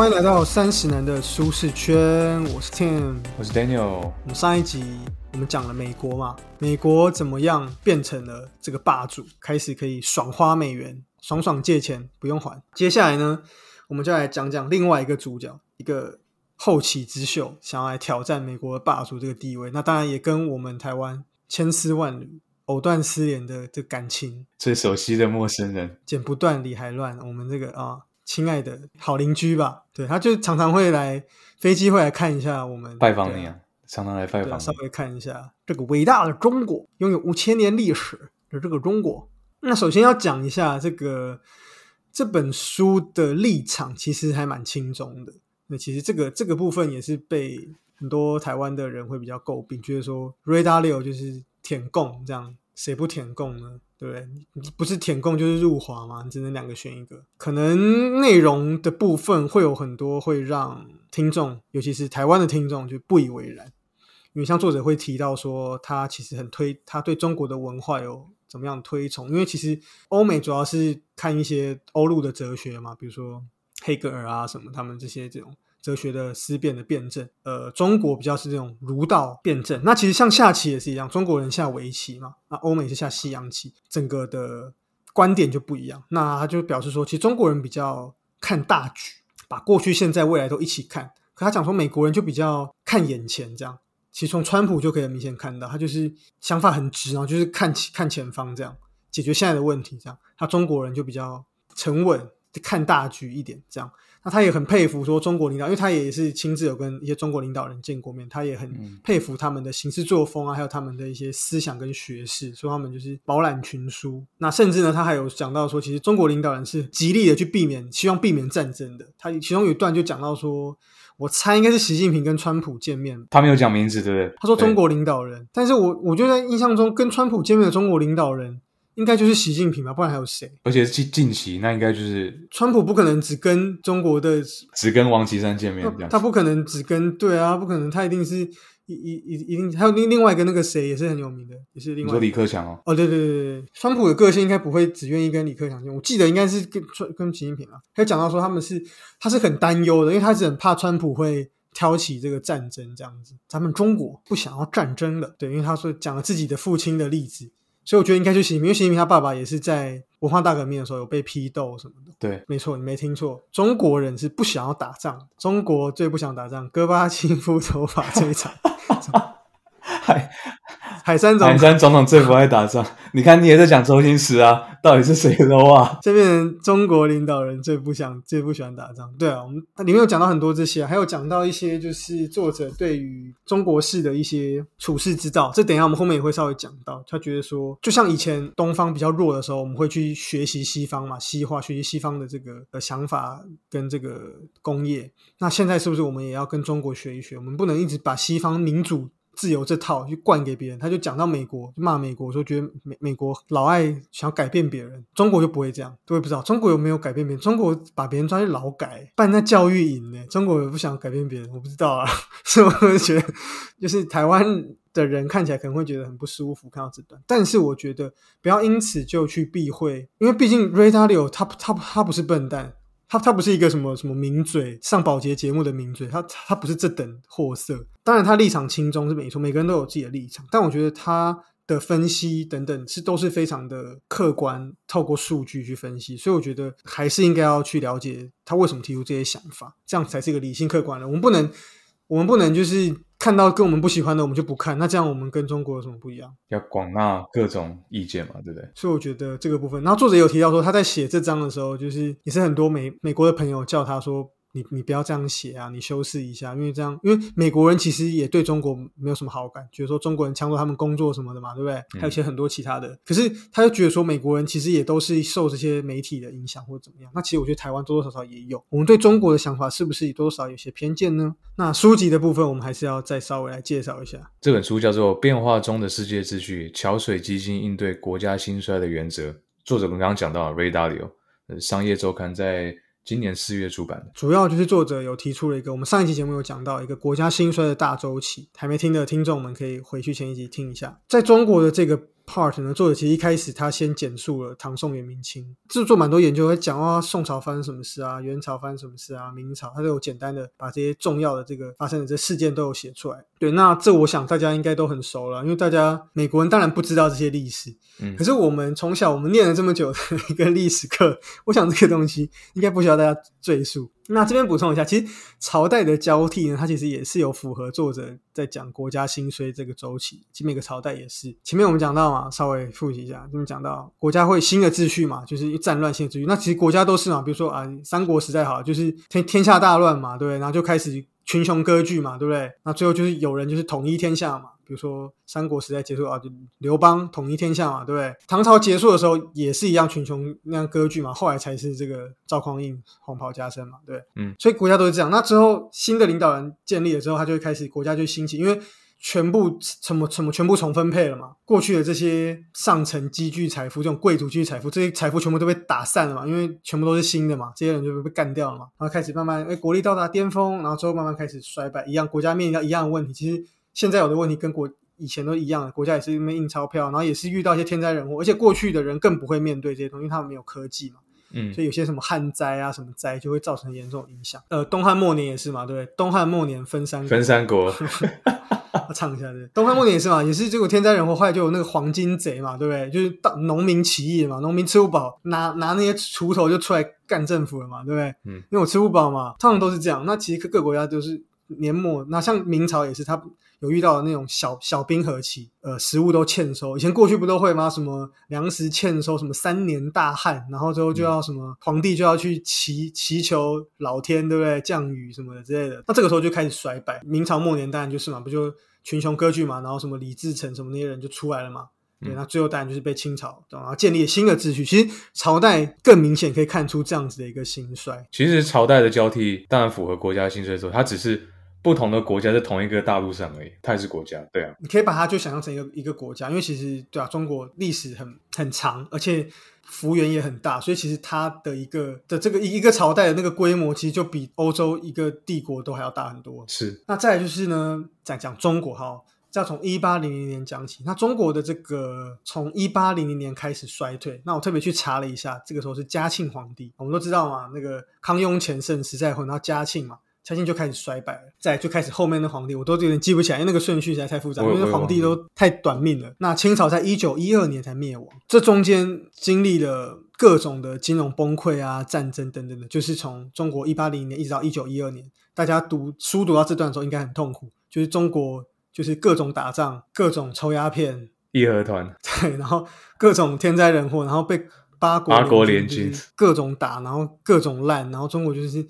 欢迎来到三十男的舒适圈，我是 Tim。我是 Daniel，我们上一集我们讲了美国嘛，美国怎么样变成了这个霸主，开始可以爽花美元，爽爽借钱不用还。接下来呢，我们就来讲讲另外一个主角，一个后起之秀，想要来挑战美国的霸主这个地位。那当然也跟我们台湾千丝万缕、藕断丝连的这感情最熟悉的陌生人，剪不断理还乱。我们这个啊，亲爱的好邻居吧，对，他就常常会来飞机会来看一下我们，拜访你啊，常常来拜访你。稍微看一下这个伟大的中国，拥有五千年历史的这个中国。那首先要讲一下这个这本书的立场，其实还蛮轻松的。那其实这个这个部分也是被很多台湾的人会比较诟病，觉得说瑞达六就是舔共这样，谁不舔共呢？对不对？不是舔共就是入华嘛，你只能两个选一个。可能内容的部分会有很多会让听众，尤其是台湾的听众就不以为然。因为像作者会提到说，他其实很推，他对中国的文化有怎么样推崇？因为其实欧美主要是看一些欧陆的哲学嘛，比如说黑格尔啊什么，他们这些这种哲学的思辨的辩证。呃，中国比较是这种儒道辩证。那其实像下棋也是一样，中国人下围棋嘛，那欧美是下西洋棋，整个的观点就不一样。那他就表示说，其实中国人比较看大局，把过去、现在、未来都一起看。可他讲说，美国人就比较看眼前这样。其实从川普就可以很明显看到，他就是想法很直，然后就是看看前方这样解决现在的问题。这样，他中国人就比较沉稳，看大局一点这样。那他也很佩服说中国领导，因为他也是亲自有跟一些中国领导人见过面，他也很嗯佩服他们的行事作风啊，还有他们的一些思想跟学识，说他们就是饱览群书。那甚至呢，他还有讲到说，其实中国领导人是极力的去避免，希望避免战争的。他其中有一段就讲到说，我猜应该是习近平跟川普见面他没有讲名字，对不对？对他说中国领导人，但是我我觉得印象中跟川普见面的中国领导人应该就是习近平吧，不然还有谁？而且是近近期，那应该就是川普不可能只跟中国的，只跟王岐山见面这样他。不可能只跟对啊，不可能，他一定是一一一一定还有另另外一个那个谁也是很有名的，也是另外你说李克强哦，哦，对对对对对，川普的个性应该不会只愿意跟李克强见，我记得应该是跟川跟习近平啊。他讲到说他们是他是很担忧的，因为他是很怕川普会挑起这个战争这样子。咱们中国不想要战争的，对，因为他说讲了自己的父亲的例子，所以我觉得应该就是习近平，因为习近平他爸爸也是在文化大革命的时候有被批斗什么的。对，没错，你没听错，中国人是不想要打仗，中国最不想打仗，戈巴契夫头发最长，海海山总海山总统最不爱打仗。你看，你也在讲周星驰啊，到底是谁 low 啊？这边中国领导人最不想、最不喜欢打仗。对啊，我们它里面有讲到很多这些、啊，还有讲到一些就是作者对于中国式的一些处世之道。这等一下我们后面也会稍微讲到。他觉得说，就像以前东方比较弱的时候，我们会去学习西方嘛，西化，学习西方的这个呃想法跟这个工业。那现在是不是我们也要跟中国学一学？我们不能一直把西方民主。自由这套去灌给别人，他就讲到美国，就骂美国，说觉得美美国老爱想要改变别人，中国就不会这样，我也不知道中国有没有改变别人，中国把别人抓去劳改，办那教育营呢，中国也不想改变别人，我不知道啊，所以我觉得，就是台湾的人看起来可能会觉得很不舒服，看到这段，但是我觉得不要因此就去避讳，因为毕竟 Ray Dalio 他他他不是笨蛋。他他不是一个什么什么名嘴，上保洁节目的名嘴，他他不是这等货色。当然，他立场轻中是没错，每个人都有自己的立场。但我觉得他的分析等等是都是非常的客观，透过数据去分析。所以我觉得还是应该要去了解他为什么提出这些想法，这样才是一个理性客观的。我们不能，我们不能就是看到跟我们不喜欢的我们就不看，那这样我们跟中国有什么不一样？要广纳各种意见嘛，对不对？所以我觉得这个部分，然后作者有提到说，他在写这章的时候，就是也是很多美美国的朋友叫他说，你你不要这样写啊，你修饰一下，因为这样，因为美国人其实也对中国没有什么好感，觉得说中国人抢走他们工作什么的嘛，对不对？还有一些很多其他的，可是他就觉得说美国人其实也都是受这些媒体的影响或者怎么样。那其实我觉得台湾多多少少也有，我们对中国的想法是不是也多多少少有些偏见呢？那书籍的部分，我们还是要再稍微来介绍一下。这本书叫做《变化中的世界秩序：桥水基金应对国家兴衰的原则》，作者我们刚刚讲到 Ray Dalio，呃，商业周刊在今年四月出版的。主要就是作者有提出了一个，我们上一期节目有讲到一个国家兴衰的大周期，还没听的听众们可以回去前一集听一下。在中国的这个 part 呢，作者其实一开始他先简述了唐宋元明清，就做蛮多研究，会讲啊宋朝发生什么事啊，元朝发生什么事啊，明朝他都有简单的把这些重要的这个发生的这事件都有写出来。对，那这我想大家应该都很熟了，因为大家美国人当然不知道这些历史，嗯可是我们从小我们念了这么久的一个历史课，我想这个东西应该不需要大家赘述。那这边补充一下，其实朝代的交替呢，它其实也是有符合作者在讲国家兴衰这个周期。其实每个朝代也是，前面我们讲到嘛，稍微复习一下，这边讲到国家会新的秩序嘛，就是战乱现秩序。那其实国家都是嘛，比如说啊，三国时代好，就是天天下大乱嘛，对？然后就开始群雄割据嘛，对不对？那最后就是有人就是统一天下嘛。比如说三国时代结束啊，就刘邦统一天下嘛，对不对？唐朝结束的时候也是一样群雄那样割据嘛，后来才是这个赵匡胤黄袍加身嘛，对，嗯，所以国家都是这样。那之后新的领导人建立了之后，他就会开始国家就兴起，因为全部什么什么全部重分配了嘛，过去的这些上层积聚财富，这种贵族积聚财富，这些财富全部都被打散了嘛，因为全部都是新的嘛，这些人就被干掉了嘛，然后开始慢慢哎国力到达巅峰，然后之后慢慢开始衰败，一样国家面临到一样的问题，其实现在有的问题跟国以前都一样的，国家也是因为印钞票，然后也是遇到一些天灾人祸，而且过去的人更不会面对这些东西，因为他们没有科技嘛，嗯。所以有些什么旱灾啊、什么灾就会造成严重影响。呃，东汉末年也是嘛，对不对？东汉末年分三国。分三国，我 唱一下对。东汉末年也是嘛，也是结果天灾人祸，后来就有那个黄金贼嘛，对不对？就是大农民起义嘛，农民吃不饱，拿拿那些锄头就出来干政府了嘛，对不对？嗯，因为我吃不饱嘛，通常都是这样。那其实各个国家都是年末，那像明朝也是，他有遇到那种小小冰河期，呃，食物都欠收。以前过去不都会吗？什么粮食欠收，什么三年大旱，然后之后就要什么、皇帝就要去祈祈求老天，对不对？降雨什么的之类的。那这个时候就开始衰败。明朝末年当然就是嘛，不就群雄割据嘛，然后什么李自成什么那些人就出来了嘛。对，嗯那最后当然就是被清朝，然后建立了新的秩序。其实朝代更明显可以看出这样子的一个兴衰。其实朝代的交替当然符合国家兴衰的时候，它只是不同的国家在同一个大陆上而已，它也是国家，对啊，你可以把它就想象成一个一个国家，因为其实对啊，中国历史很很长，而且幅员也很大，所以其实它的一个的这个一一个朝代的那个规模，其实就比欧洲一个帝国都还要大很多。是，那再来就是呢，讲讲中国哈，要从一八零零年讲起。那中国的这个从一八零零年开始衰退，那我特别去查了一下，这个时候是嘉庆皇帝，我们都知道嘛，那个康雍乾盛时代后，然后嘉庆嘛。嘉庆就开始衰败了，再就开始后面的皇帝，我都有点记不起来，因为那个顺序实在太复杂，因为皇帝都太短命了。那清朝在一九一二年才灭亡，这中间经历了各种的金融崩溃啊、战争等等的，就是从中国一八零年一直到一九一二年，大家读书读到这段的时候应该很痛苦，就是中国就是各种打仗、各种抽鸦片，义和团，对，然后各种天灾人祸，然后被八国八国联联军各种打，然后各种烂，然后中国就是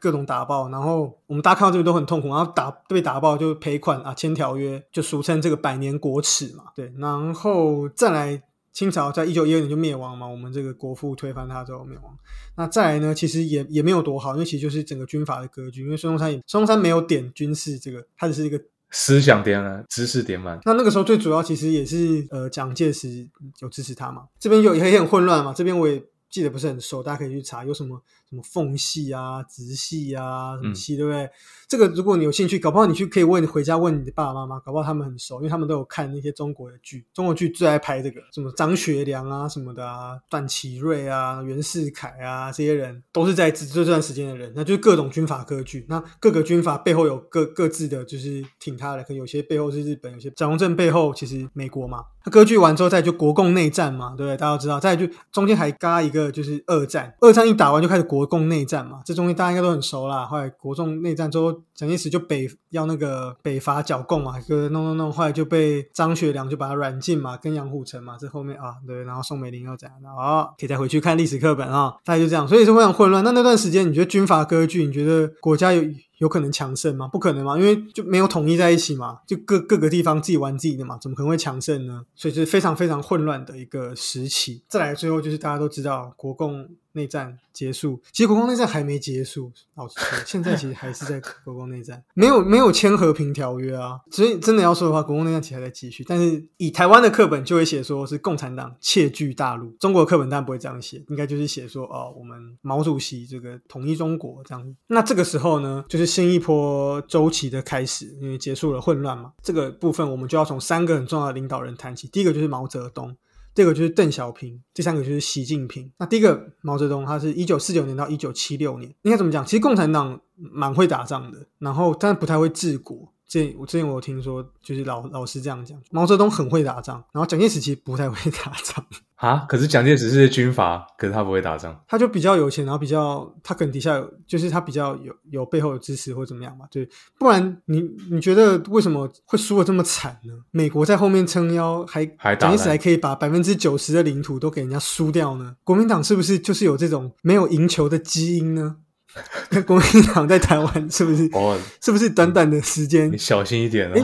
各种打爆，然后我们大家看到这个都很痛苦，然后打被打爆就赔款啊，签条约，就俗称这个百年国耻嘛，对，然后再来。清朝在一九一二年就灭亡嘛，我们这个国父推翻他之后灭亡。那再来呢，其实也也没有多好，因为其实就是整个军阀的格局。因为孙中山也孙中山没有点军事这个，他只是一个思想点满，知识点满，那那个时候最主要其实也是呃蒋介石有支持他嘛，这边有也很混乱嘛，这边我也记得不是很熟，大家可以去查有什么什么缝隙啊、直系啊什么系，对不对？这个如果你有兴趣，搞不好你去可以问回家问你的爸爸妈妈，搞不好他们很熟，因为他们都有看那些中国的剧，中国剧最爱拍这个，什么张学良啊什么的啊，段祺瑞啊、袁世凯啊这些人都是在这这段时间的人，那就是各种军阀割据，那各个军阀背后有各各自的就是挺他的，可能有些背后是日本，有些蒋中正背后其实美国嘛。那割据完之后，再就国共内战嘛，对不对？大家都知道，再就中间还嘎一个就是二战，二战一打完就开始国国共内战嘛，这中间大家应该都很熟啦。后来国共内战之后，蒋介石就北要那个北伐剿共嘛，就弄弄弄，后来就被张学良就把他软禁嘛，跟杨虎城嘛，这后面啊对，然后宋美龄又怎样的啊，可以再回去看历史课本啊，大概就这样，所以是非常混乱。那那段时间，你觉得军阀割据，你觉得国家有？有可能强盛吗？不可能嘛，因为就没有统一在一起嘛，就各各个地方自己玩自己的嘛，怎么可能会强盛呢？所以是非常非常混乱的一个时期。再来最后就是大家都知道国共内战结束，其实国共内战还没结束，老实说，现在其实还是在国共内战，没有没有签和平条约啊。所以真的要说的话，国共内战其实还在继续。但是以台湾的课本就会写说是共产党窃据大陆，中国的课本当然不会这样写，应该就是写说哦，我们毛主席这个统一中国这样。那这个时候呢，就是新一波周期的开始，因为结束了混乱嘛。这个部分我们就要从三个很重要的领导人谈起，第一个就是毛泽东。这个就是邓小平，第三个就是习近平。那第一个毛泽东，他是一九四九年到一九七六年，应该怎么讲？其实共产党蛮会打仗的，然后但不太会治国。这我之前我有听说，就是老老师这样讲，毛泽东很会打仗，然后蒋介石其实不太会打仗 啊。可是蒋介石是军阀，可是他不会打仗，他就比较有钱，然后比较他可能底下有，就是他比较有有背后有支持或怎么样嘛。对，不然你你觉得为什么会输的这么惨呢？美国在后面撑腰，还还蒋介石还可以把百分之九十的领土都给人家输掉呢？国民党是不是就是有这种没有赢球的基因呢？国民党在台湾是不是？哦，是不是短短的时间？你小心一点哦。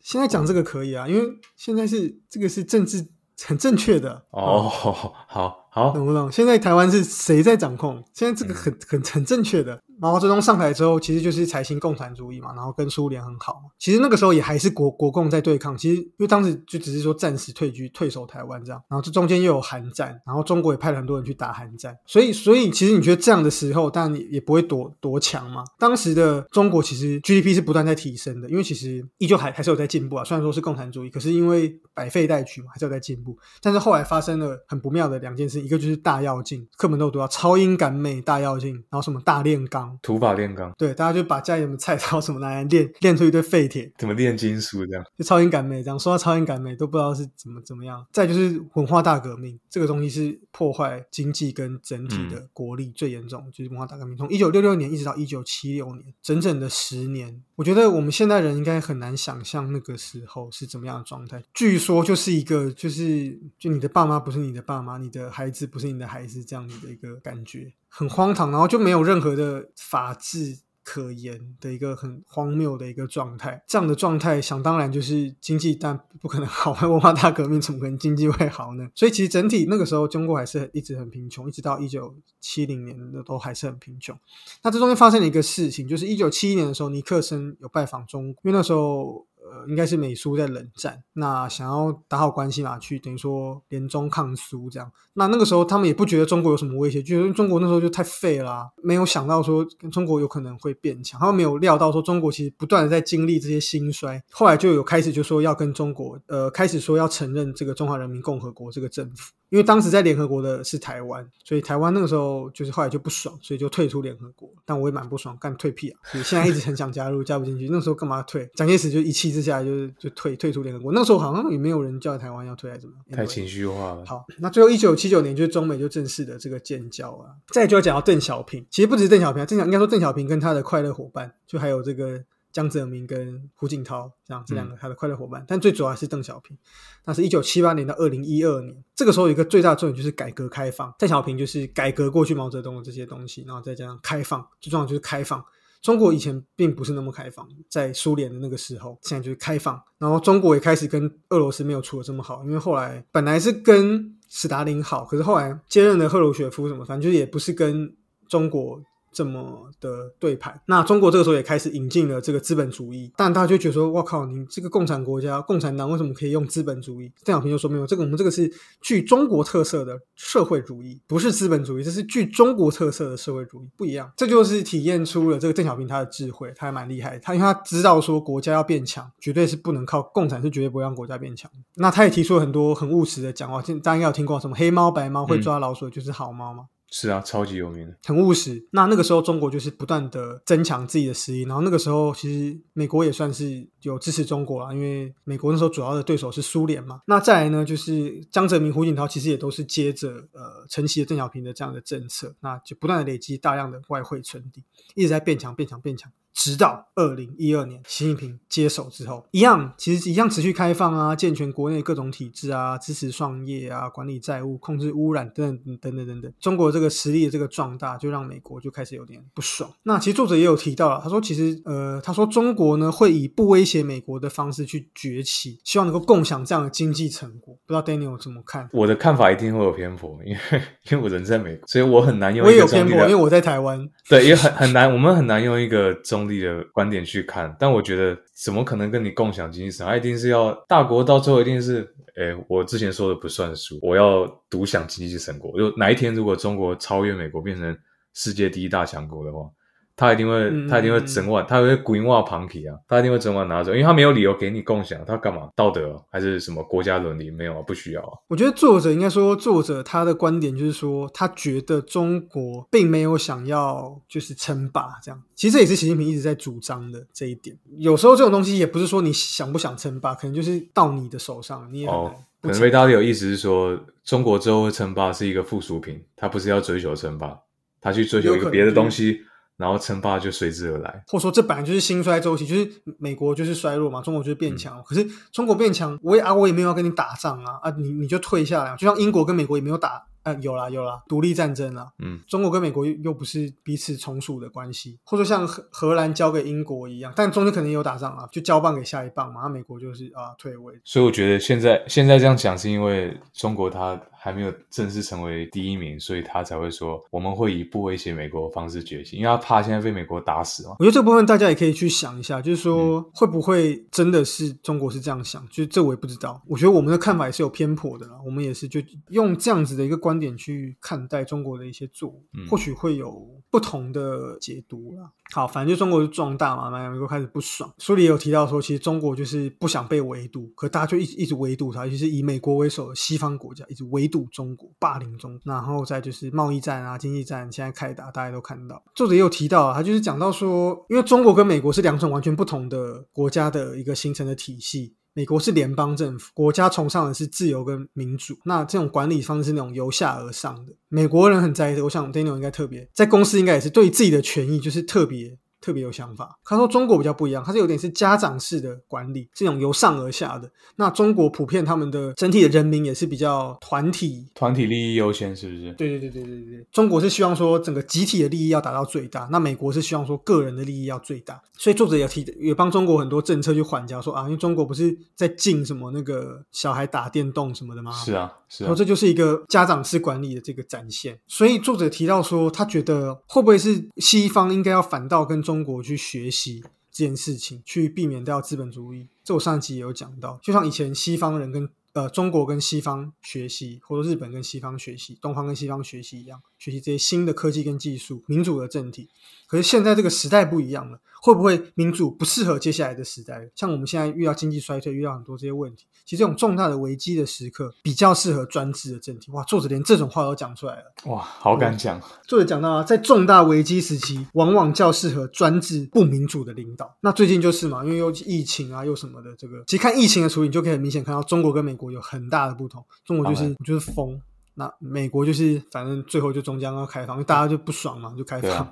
现在讲这个可以啊，因为现在是这个是政治很正确的哦。好好，懂不懂？现在台湾是谁在掌控？现在这个很很很正确的。毛泽东上台之后，其实就是采行共产主义嘛，然后跟苏联很好。其实那个时候也还是国国共在对抗。其实因为当时就只是说暂时退居、退守台湾这样，然后这中间又有韩战，然后中国也派了很多人去打韩战。所以，所以其实你觉得这样的时候，但也不会多多强嘛。当时的中国其实 GDP 是不断在提升的，因为其实依旧还还是有在进步啊。虽然说是共产主义，可是因为百废待举嘛，还是有在进步。但是后来发生了很不妙的两件事，一个就是大跃进，课本都有读到超英赶美、大跃进，然后什么大炼钢、土法炼钢。对，大家就把家里的菜刀什么拿来炼，炼出一堆废铁，怎么炼金属这样？就超英赶美这样。说到超英赶美，都不知道是怎么怎么样。再就是文化大革命，这个东西是破坏经济跟整体的国力最严重，就是文化大革命。从一九六六年一直到一九七六年，整整的十年。我觉得我们现代人应该很难想象那个时候是怎么样的状态。据说就是一个，就是就你的爸妈不是你的爸妈，你的孩子不是你的孩子这样子的一个感觉，很荒唐。然后就没有任何的法治。可言的一个很荒谬的一个状态，这样的状态想当然就是经济，但不可能好。文化大革命怎么可能经济会好呢？所以其实整体那个时候中国还是一直很贫穷，一直到一九七零年的都还是很贫穷。那这中间发生了一个事情，就是一九七一年的时候，尼克森有拜访中国，因为那时候。呃，应该是美苏在冷战，那想要打好关系嘛，去等于说联中抗苏这样。那那个时候他们也不觉得中国有什么威胁，觉得中国那时候就太废了，没有想到说中国有可能会变强，他们没有料到说中国其实不断的在经历这些兴衰。后来就有开始就说要跟中国，呃，开始说要承认这个中华人民共和国这个政府。因为当时在联合国的是台湾，所以台湾那个时候就是后来就不爽，所以就退出联合国。但我也蛮不爽，干退屁啊！所以现在一直很想加入，加不进去。那时候干嘛退？蒋介石就一气之下就是就退退出联合国。那时候好像也没有人叫台湾要退，还是怎么？太情绪化了。好，那最后一九七九年就是中美就正式的这个建交啊。再就要讲到邓小平，其实不止邓小平，啊邓小应该说邓小平跟他的快乐伙伴，就还有这个。江泽民跟胡锦涛这样这两个他的快乐伙伴，但最主要是邓小平。那是一九七八年到二零一二年，这个时候有一个最大的重点就是改革开放。邓小平就是改革过去毛泽东的这些东西，然后再加上开放，最重要就是开放。中国以前并不是那么开放，在苏联的那个时候，现在就是开放。然后中国也开始跟俄罗斯没有处的这么好，因为后来本来是跟斯大林好，可是后来接任的赫鲁雪夫什么，反正就也不是跟中国。这么的对盘，那中国这个时候也开始引进了这个资本主义，但大家就觉得说，我靠，你这个共产国家，共产党为什么可以用资本主义？邓小平就说没有，这个我们这个是具中国特色的社会主义，不是资本主义，这是具中国特色的社会主义，不一样。这就是体现出了这个邓小平他的智慧，他还蛮厉害。他因为他知道说国家要变强，绝对是不能靠共产，是绝对不会让国家变强。那他也提出了很多很务实的讲话，大家应该有听过什么黑猫白猫会抓老鼠就是好猫吗？是啊，超级有名的，很务实。那那个时候，中国就是不断的增强自己的实力。然后那个时候，其实美国也算是有支持中国啊，因为美国那时候主要的对手是苏联嘛。那再来呢，就是江泽民、胡锦涛其实也都是接着呃承袭了邓小平的这样的政策，那就不断的累积大量的外汇存底，一直在变强、变强、变强。直到二零一二年习近平接手之后，一样其实一样持续开放啊，健全国内各种体制啊，支持创业啊，管理债务，控制污染等等等等等等。中国这个实力的这个壮大，就让美国就开始有点不爽。那其实作者也有提到了，他说其实呃，他说中国呢会以不威胁美国的方式去崛起，希望能够共享这样的经济成果。不知道 Daniel 怎么看？我的看法一定会有偏颇，因为因为我人在美国，所以我很难用。我也有偏颇，因为我在台湾。对，也很很难，我们很难用一个中的观点去看。但我觉得，怎么可能跟你共享经济成果？一定是要大国到最后一定是，哎，我之前说的不算数，我要独享经济成果。就哪一天如果中国超越美国，变成世界第一大强国的话。他一定会，他一定会整晚，他会鬼话旁体啊，他一定会整晚拿走，因为他没有理由给你共享，他干嘛？道德还是什么国家伦理？没有啊，不需要啊。我觉得作者应该说，作者他的观点就是说，他觉得中国并没有想要就是称霸这样。其实这也是习近平一直在主张的这一点。有时候这种东西也不是说你想不想称霸，可能就是到你的手上，你也哦。可能维达利有意思是说，中国之后会称霸是一个附属品，他不是要追求称霸，他去追求一个别的东西。然后称霸就随之而来，或者说这本来就是兴衰周期，就是美国就是衰弱嘛，中国就是变强。可是中国变强，我也啊，我也没有要跟你打仗啊啊，你你就退下来，就像英国跟美国也没有打。啊，有啦有啦，独立战争啦。嗯，中国跟美国又又不是彼此从属的关系，或者像荷荷兰交给英国一样，但中间肯定有打仗啊，就交棒给下一棒嘛。那美国就是啊退位。所以我觉得现在现在这样讲，是因为中国它还没有正式成为第一名，所以他才会说我们会以不威胁美国的方式崛起，因为他怕现在被美国打死嘛。我觉得这部分大家也可以去想一下，就是说会不会真的是中国是这样想？就这我也不知道。我觉得我们的看法也是有偏颇的啦，我们也是就用这样子的一个观点去看待中国的一些作为，或许会有不同的解读啦。好，反正就中国就壮大嘛，美国开始不爽。书里也有提到说，其实中国就是不想被围堵，可大家就一直一直围堵它，尤其是以美国为首的西方国家一直围堵中国，霸凌中。然后再就是贸易战啊、经济战，现在开打，大家都看到。作者也有提到，他就是讲到说，因为中国跟美国是两种完全不同的国家的一个形成的体系。美国是联邦政府，国家崇尚的是自由跟民主。那这种管理方式是那种由下而上的。美国人很在意，我想 Daniel 应该特别在公司应该也是对自己的权益就是特别。特别有想法。他说中国比较不一样，它是有点是家长式的管理，这种由上而下的。那中国普遍他们的整体的人民也是比较团体，团体利益优先，是不是？对对对对对对。中国是希望说整个集体的利益要达到最大，那美国是希望说个人的利益要最大。所以作者也提也帮中国很多政策去缓交，说啊，因为中国不是在禁什么那个小孩打电动什么的吗？是啊，是啊。说这就是一个家长式管理的这个展现。所以作者提到说，他觉得会不会是西方应该要反倒跟中中国去学习这件事情，去避免掉资本主义。这我上一集也有讲到，就像以前西方人跟呃中国跟西方学习，或者日本跟西方学习，东方跟西方学习一样，学习这些新的科技跟技术，民主的政体。可是现在这个时代不一样了。会不会民主不适合接下来的时代？像我们现在遇到经济衰退，遇到很多这些问题，其实这种重大的危机的时刻，比较适合专制的政体。哇，作者连这种话都讲出来了，哇，好敢讲。作者讲到啊，在重大危机时期，往往较适合专制不民主的领导。那最近就是嘛，因为又疫情啊，又什么的，这个其实看疫情的处理，你就可以很明显看到中国跟美国有很大的不同。中国就是就是疯。那美国就是反正最后就终将要开放，因为大家就不爽嘛，就开放，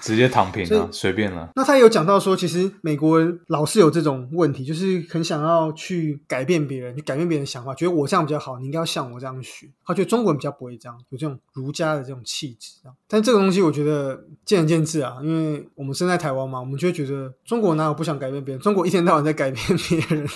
直接躺平了，随便了。那他有讲到说，其实美国人老是有这种问题，就是很想要去改变别人，去改变别人的想法，觉得我这样比较好，你应该要像我这样学。他觉得中国人比较不会这样，有这种儒家的这种气质。但这个东西我觉得见仁见智啊，因为我们生在台湾嘛，我们就会觉得中国哪有不想改变别人？中国一天到晚在改变别人，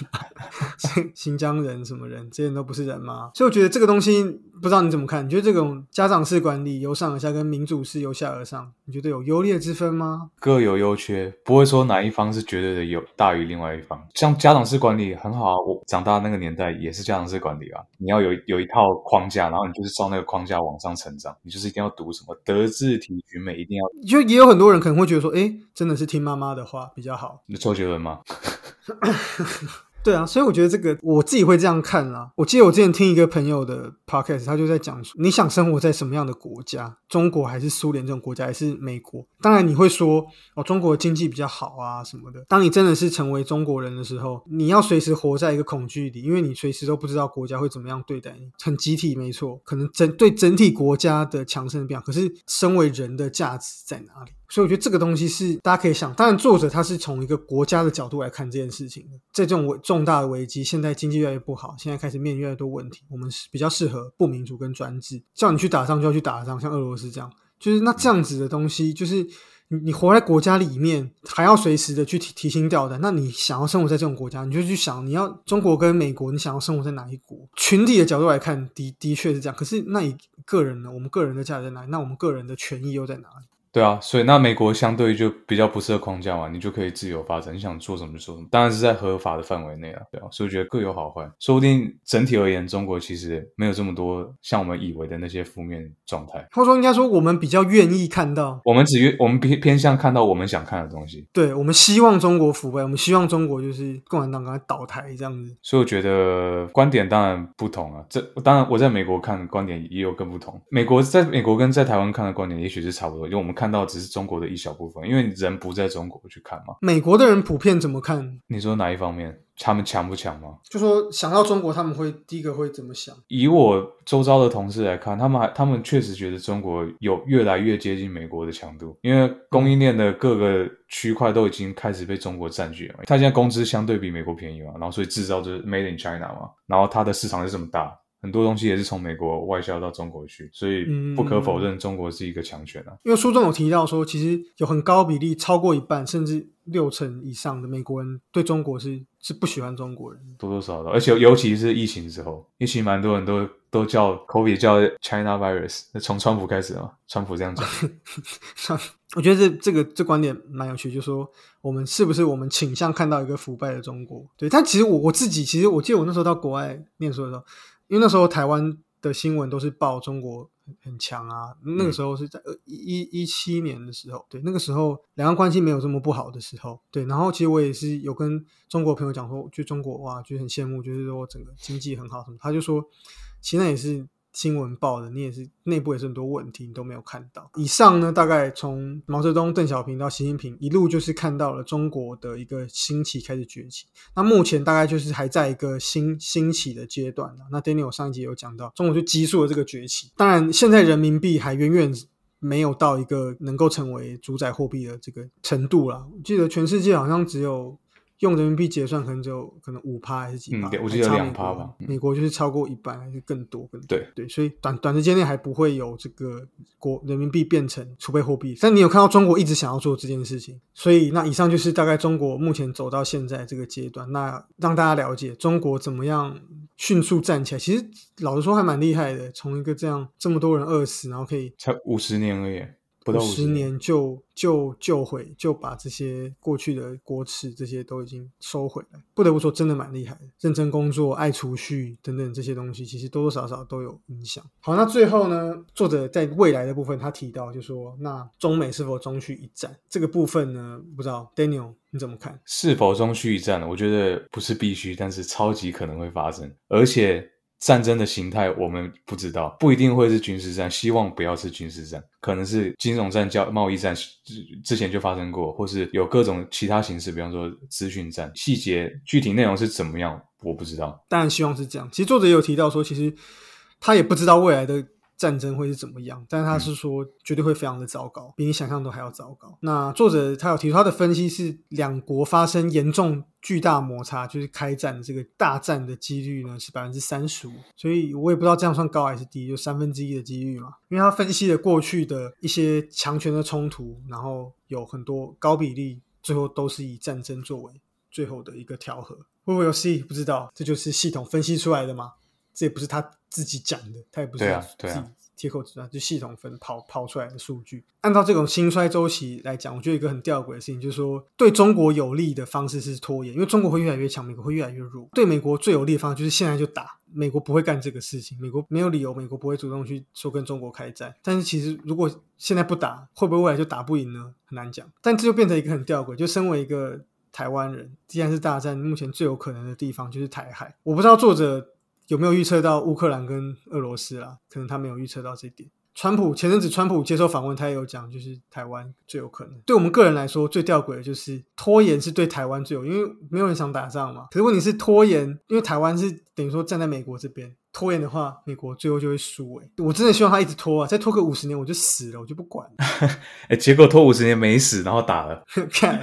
新疆人什么人，这些人都不是人吗？所以我觉得这个东西。不知道你怎么看？你觉得这种家长式管理由上而下跟民主式由下而上，你觉得有优劣之分吗？各有优缺，不会说哪一方是绝对的有大于另外一方。像家长式管理很好啊，我长大那个年代也是家长式管理啊。你要有有一套框架，然后你就是照那个框架往上成长。你就是一定要读什么德智体群美，一定要。就也有很多人可能会觉得说，哎，真的是听妈妈的话比较好。你周杰伦吗？对啊，所以我觉得这个我自己会这样看啦。我记得我之前听一个朋友的 podcast，他就在讲说，你想生活在什么样的国家？中国还是苏联这种国家，还是美国？当然你会说哦，中国经济比较好啊什么的。当你真的是成为中国人的时候，你要随时活在一个恐惧里，因为你随时都不知道国家会怎么样对待你。很集体没错，可能整对整体国家的强盛变，可是身为人的价值在哪里？所以我觉得这个东西是大家可以想，当然作者他是从一个国家的角度来看这件事情的。在这种危重大的危机，现在经济越来越不好，现在开始面临越来越多问题，我们是比较适合不民主跟专制，叫你去打仗就要去打仗，像俄罗斯这样，就是那这样子的东西，就是你你活在国家里面，还要随时的去提提心吊胆。那你想要生活在这种国家，你就去想你要中国跟美国，你想要生活在哪一国？群体的角度来看，的的确是这样。可是那你个人呢？我们个人的价值在哪里？那我们个人的权益又在哪里？对啊，所以那美国相对就比较不适合框架嘛，你就可以自由发展，你想做什么就做什么，当然是在合法的范围内啊，对啊，所以我觉得各有好坏，说不定整体而言，中国其实没有这么多像我们以为的那些负面状态，或者说应该说我们比较愿意看到，我们只愿我们偏偏向看到我们想看的东西，对我们希望中国腐败，我们希望中国就是共产党赶快倒台这样子，所以我觉得观点当然不同啊，这当然我在美国看观点也有更不同，美国在美国跟在台湾看的观点也许是差不多，因为我们看到只是中国的。一小部分，因为人不在中国去看嘛。美国的人普遍怎么看？你说哪一方面？他们强不强吗？就说想到中国，他们会第一个会怎么想？以我周遭的同事来看，他们还他们确实觉得中国有越来越接近美国的强度，因为供应链的各个区块都已经开始被中国占据了。他现在工资相对比美国便宜嘛，然后所以制造就是 Made in China 嘛，然后它的市场是这么大。很多东西也是从美国外销到中国去，所以不可否认，中国是一个强权啊。因为书中有提到说，其实有很高比例，超过一半甚至六成以上的美国人对中国是是不喜欢中国人，多多少少，而且尤其是疫情之后，疫情蛮多人都都叫 COVID 叫 China virus，那从川普开始嘛，川普这样讲。我觉得这这个这观点蛮有趣，就是说我们是不是我们倾向看到一个腐败的中国？对，但其实我我自己，其实我记得我那时候到国外念书的时候。因为那时候台湾的新闻都是报中国很强啊，那个时候是在一一七年的时候，对，那个时候两岸关系没有这么不好的时候，对。然后其实我也是有跟中国朋友讲说，就中国哇，就很羡慕，就是说整个经济很好什么，他就说，其实那也是。新闻报的，你也是内部也是很多问题，你都没有看到。以上呢，大概从毛泽东、邓小平到习近平，一路就是看到了中国的一个兴起开始崛起。那目前大概就是还在一个新兴起的阶段那 Daniel 上一集有讲到，中国就急速的这个崛起。当然，现在人民币还远远没有到一个能够成为主宰货币的这个程度了。我记得全世界好像只有。用人民币结算可能只有可能五趴还是几趴？嗯，我记得两趴吧。美国就是超过一半还是更多更对对，所以短短时间内还不会有这个国人民币变成储备货币。但你有看到中国一直想要做这件事情，所以那以上就是大概中国目前走到现在这个阶段。那让大家了解中国怎么样迅速站起来，其实老实说还蛮厉害的。从一个这样这么多人饿死，然后可以才五十年而已。五十年就就就回就把这些过去的国耻这些都已经收回来，不得不说真的蛮厉害的。认真工作、爱储蓄等等这些东西，其实多多少少都有影响。好，那最后呢，作者在未来的部分他提到，就说那中美是否中续一战这个部分呢？不知道 Daniel 你怎么看？是否中续一战呢？我觉得不是必须，但是超级可能会发生，而且。战争的形态我们不知道，不一定会是军事战，希望不要是军事战，可能是金融战、交贸易战，之之前就发生过，或是有各种其他形式，比方说资讯战，细节具体内容是怎么样，我不知道。但希望是这样。其实作者也有提到说，其实他也不知道未来的。战争会是怎么样？但是他是说绝对会非常的糟糕，比你想象都还要糟糕。那作者他有提出他的分析是，两国发生严重巨大摩擦，就是开战的这个大战的几率呢是百分之三十五。所以我也不知道这样算高还是低，就三分之一的几率嘛。因为他分析了过去的一些强权的冲突，然后有很多高比例最后都是以战争作为最后的一个调和。会不会有 C？不知道，这就是系统分析出来的吗？这也不是他自己讲的，他也不是自己贴口子断，就系统分跑跑出来的数据。按照这种兴衰周期来讲，我觉得一个很吊诡的事情就是说，对中国有利的方式是拖延，因为中国会越来越强，美国会越来越弱。对美国最有利的方式就是现在就打，美国不会干这个事情，美国没有理由，美国不会主动去说跟中国开战。但是其实如果现在不打，会不会未来就打不赢呢？很难讲。但这就变成一个很吊诡，就身为一个台湾人，既然是大战，目前最有可能的地方就是台海。我不知道作者。有没有预测到乌克兰跟俄罗斯啊？可能他没有预测到这点。川普前阵子，川普接受访问，他也有讲，就是台湾最有可能。对我们个人来说，最吊诡的就是拖延是对台湾最有，因为没有人想打仗嘛。可是问题是拖延，因为台湾是等于说站在美国这边。拖延的话，美国最后就会输。哎，我真的希望他一直拖啊，再拖个五十年我就死了，我就不管。哎，结果拖五十年没死，然后打了。看，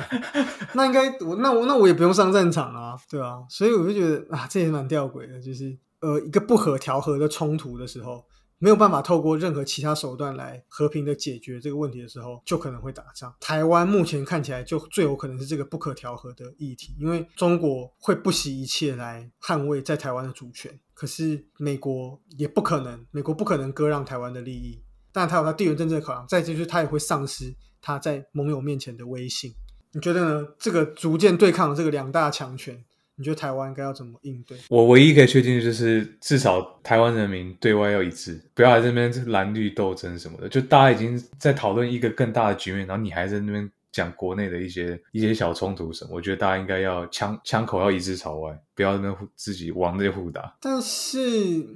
那应该我那我那我也不用上战场啊，对啊，所以我就觉得啊，这也蛮吊诡的，就是呃一个不可调和的冲突的时候。没有办法透过任何其他手段来和平的解决这个问题的时候，就可能会打仗。台湾目前看起来就最有可能是这个不可调和的议题，因为中国会不惜一切来捍卫在台湾的主权，可是美国也不可能，美国不可能割让台湾的利益。但他有他地缘政治的考量，再就是他也会丧失他在盟友面前的威信。你觉得呢？这个逐渐对抗这个两大强权？你觉得台湾该要怎么应对？我唯一可以确定的就是，至少台湾人民对外要一致，不要在这边蓝绿斗争什么的。就大家已经在讨论一个更大的局面，然后你还在那边讲国内的一些一些小冲突什么。我觉得大家应该要枪枪口要一致朝外，不要那边自己往内互打。但是，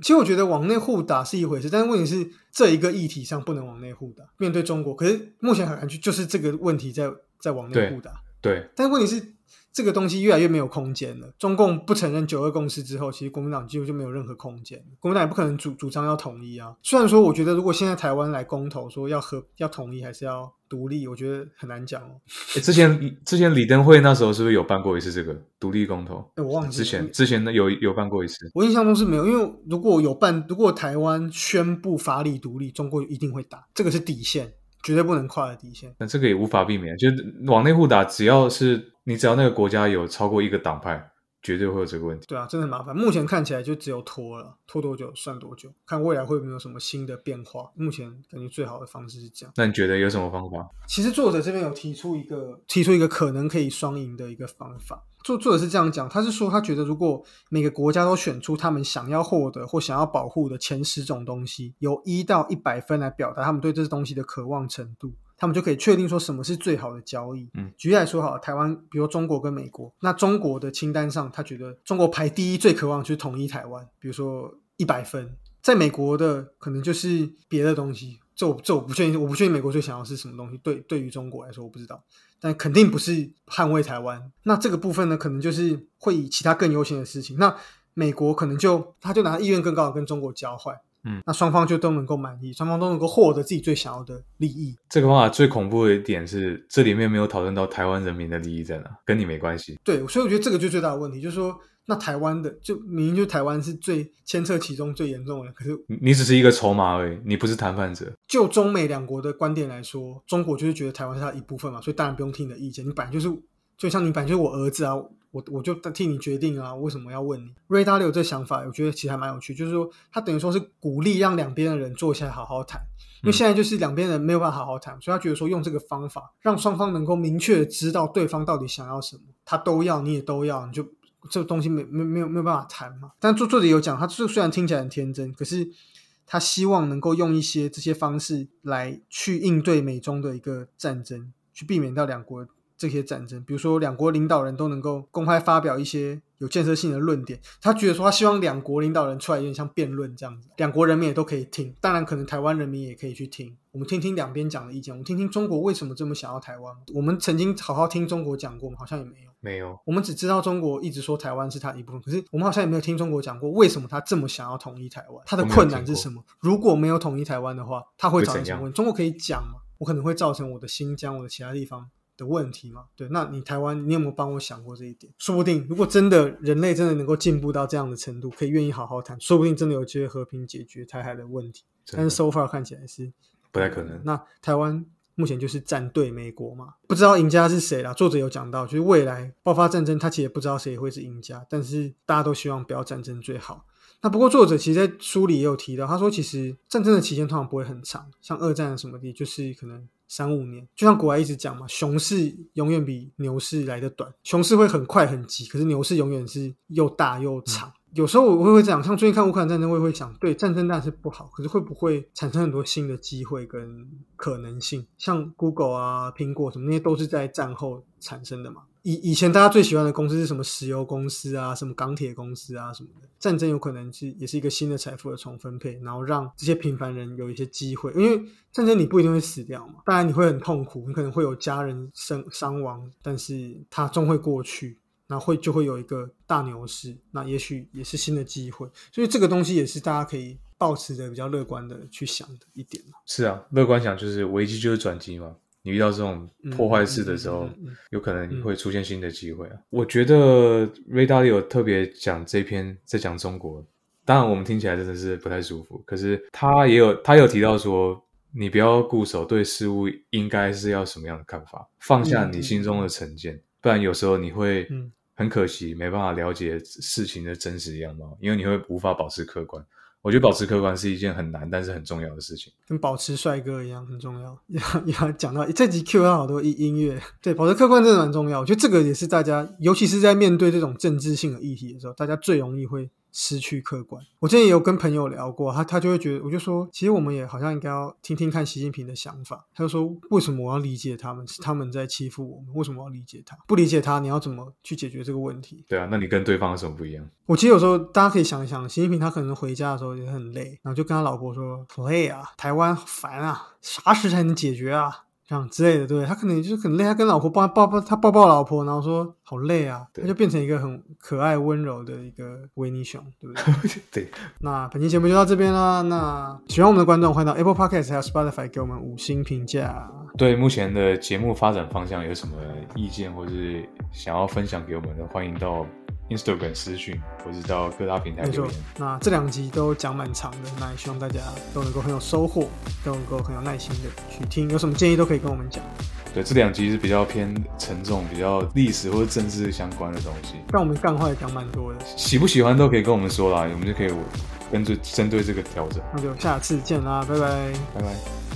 其实我觉得往内互打是一回事，但是问题是这一个议题上不能往内互打。面对中国，可是目前很难去就是这个问题在在往内互打。对，但问题是。这个东西越来越没有空间了。中共不承认九二共识之后，其实国民党几乎就没有任何空间。国民党也不可能主主张要统一啊。虽然说，我觉得如果现在台湾来公投说要和要统一还是要独立，我觉得很难讲哦。之前之前李登辉那时候是不是有办过一次这个独立公投？哎，我忘记之前之前有有办过一次。我印象中是没有，因为如果有办，如果台湾宣布法理独立，中国一定会打，这个是底线，绝对不能跨的底线。那这个也无法避免，就是往内互打，只要是。你只要那个国家有超过一个党派，绝对会有这个问题。对啊，真的很麻烦。目前看起来就只有拖了，拖多久算多久，看未来会没有什么新的变化。目前感觉最好的方式是这样。那你觉得有什么方法？其实作者这边有提出一个，提出一个可能可以双赢的一个方法。作作者是这样讲，他是说他觉得如果每个国家都选出他们想要获得或想要保护的前十种东西，由一到一百分来表达他们对这东西的渴望程度。他们就可以确定说什么是最好的交易。嗯，举例来说，好，台湾，比如中国跟美国，那中国的清单上，他觉得中国排第一，最渴望就是统一台湾。比如说一百分，在美国的可能就是别的东西。这我这我不确定，我不确定美国最想要是什么东西。对，对于中国来说，我不知道，但肯定不是捍卫台湾。那这个部分呢，可能就是会以其他更优先的事情。那美国可能就他就拿意愿更高的跟中国交换。嗯，那双方就都能够满意，双方都能够获得自己最想要的利益。这个方法最恐怖的一点是，这里面没有讨论到台湾人民的利益在哪，跟你没关系。对，所以我觉得这个就最大的问题，就是说，那台湾的就明明就台湾是最牵涉其中最严重的，可是你只是一个筹码而已，你不是谈判者。就中美两国的观点来说，中国就是觉得台湾是它一部分嘛，所以当然不用听你的意见。你本来就是，就像你本来就是我儿子啊。我我就替你决定啊，为什么要问你？瑞达利有这想法，我觉得其实还蛮有趣，就是说他等于说是鼓励让两边的人坐下来好好谈，因为现在就是两边人没有办法好好谈，所以他觉得说用这个方法让双方能够明确的知道对方到底想要什么，他都要，你也都要，你就这个东西没没没有没有办法谈嘛。但作作者有讲，他这虽然听起来很天真，可是他希望能够用一些这些方式来去应对美中的一个战争，去避免到两国。这些战争，比如说两国领导人都能够公开发表一些有建设性的论点，他觉得说他希望两国领导人出来有点像辩论这样子，两国人民也都可以听，当然可能台湾人民也可以去听，我们听听两边讲的意见，我们听听中国为什么这么想要台湾，我们曾经好好听中国讲过吗？好像也没有，没有，我们只知道中国一直说台湾是他一部分，可是我们好像也没有听中国讲过为什么他这么想要统一台湾，他的困难是什么？如果没有统一台湾的话，他会造成什么问？中国可以讲吗？我可能会造成我的新疆，我的其他地方。的问题嘛，对，那你台湾，你有没有帮我想过这一点？说不定，如果真的人类真的能够进步到这样的程度，可以愿意好好谈，说不定真的有机会和平解决台海的问题。但是 so far 看起来是不太可能。那台湾目前就是站队美国嘛，不知道赢家是谁啦。作者有讲到，就是未来爆发战争，他其实也不知道谁会是赢家，但是大家都希望不要战争最好。那不过作者其实，在书里也有提到，他说其实战争的期间通常不会很长，像二战什么的，就是可能。三五年，就像国外一直讲嘛，熊市永远比牛市来的短，熊市会很快很急，可是牛市永远是又大又长。有时候我会会这样，像最近看乌克兰战争，我也会想，对战争当然是不好，可是会不会产生很多新的机会跟可能性？像 Google 啊、苹果什么那些都是在战后产生的嘛。以以前大家最喜欢的公司是什么？石油公司啊，什么钢铁公司啊，什么的。战争有可能是也是一个新的财富的重分配，然后让这些平凡人有一些机会。因为战争你不一定会死掉嘛，当然你会很痛苦，你可能会有家人生伤亡，但是它终会过去。那会就会有一个大牛市，那也许也是新的机会，所以这个东西也是大家可以保持着比较乐观的去想的一点是啊，乐观想就是危机就是转机嘛。你遇到这种破坏式的时候，嗯嗯嗯嗯有可能会出现新的机会啊。我觉得 Ray Dalio 有特别讲这篇在讲中国，当然我们听起来真的是不太舒服，可是他也有他有提到说，你不要固守对事物应该是要什么样的看法，放下你心中的成见，不然有时候你会嗯很可惜没办法了解事情的真实样貌，因为你会无法保持客观。我觉得保持客观是一件很难但是很重要的事情。跟保持帅哥一样很重要。要 要讲到这集 Q 到好多音音乐，对，保持客观真的蛮重要。我觉得这个也是大家，尤其是在面对这种政治性的议题的时候，大家最容易会失去客观。我之前也有跟朋友聊过，他他就会觉得，我就说，其实我们也好像应该要听听看习近平的想法。他就说，为什么我要理解他们？是他们在欺负我们，为什么我要理解他？不理解他，你要怎么去解决这个问题？对啊，那你跟对方有什么不一样？我其实有时候大家可以想一想，习近平他可能回家的时候也很累，然后就跟他老婆说：“好累啊，台湾好烦啊，啥时才能解决啊？”这样之类的，对他可能就是很累，他跟老婆抱抱抱，他抱抱老婆，然后说好累啊，他就变成一个很可爱温柔的一个维尼熊，对不对？对，那本期节目就到这边啦。那喜欢我们的观众，欢迎到 Apple Podcast 还有 Spotify 给我们五星评价。对目前的节目发展方向有什么意见，或是想要分享给我们的，欢迎到 Instagram 私讯，或是到各大平台没错留言。，那这两集都讲蛮长的，那也希望大家都能够很有收获，都能够很有耐心的去听，有什么建议都可以跟我们讲。对，这两集是比较偏沉重、比较历史或者政治相关的东西。但我们干话也讲蛮多的，喜不喜欢都可以跟我们说啦，我们就可以跟着针对这个调整。那就下次见啦，拜拜。拜拜。